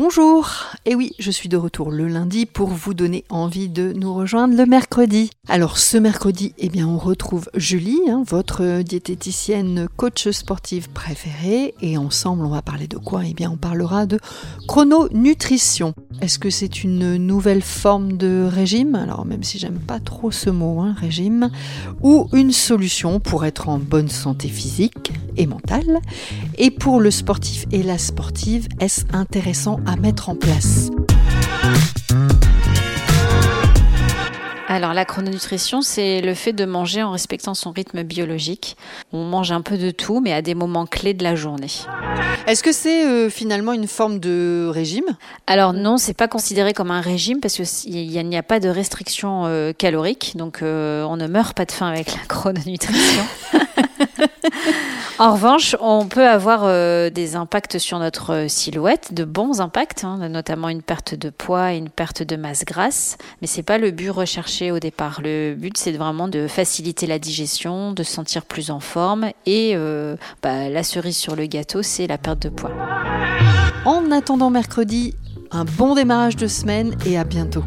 Bonjour. Et oui, je suis de retour le lundi pour vous donner envie de nous rejoindre le mercredi. Alors ce mercredi, eh bien on retrouve Julie, hein, votre diététicienne coach sportive préférée. Et ensemble on va parler de quoi? Eh bien on parlera de chrononutrition. Est-ce que c'est une nouvelle forme de régime? Alors même si j'aime pas trop ce mot, hein, régime, ou une solution pour être en bonne santé physique? Et mentale Et pour le sportif et la sportive, est-ce intéressant à mettre en place? Alors la chrononutrition, c'est le fait de manger en respectant son rythme biologique. On mange un peu de tout, mais à des moments clés de la journée. Est-ce que c'est euh, finalement une forme de régime? Alors non, c'est pas considéré comme un régime parce qu'il n'y a, pas de restriction euh, calorique, donc euh, on ne meurt pas de faim avec la chrononutrition. en revanche, on peut avoir euh, des impacts sur notre silhouette, de bons impacts, hein, notamment une perte de poids et une perte de masse grasse, mais c'est pas le but recherché au départ. Le but, c'est vraiment de faciliter la digestion, de se sentir plus en forme, et euh, bah, la cerise sur le gâteau, c'est la perte de poids. En attendant mercredi, un bon démarrage de semaine et à bientôt.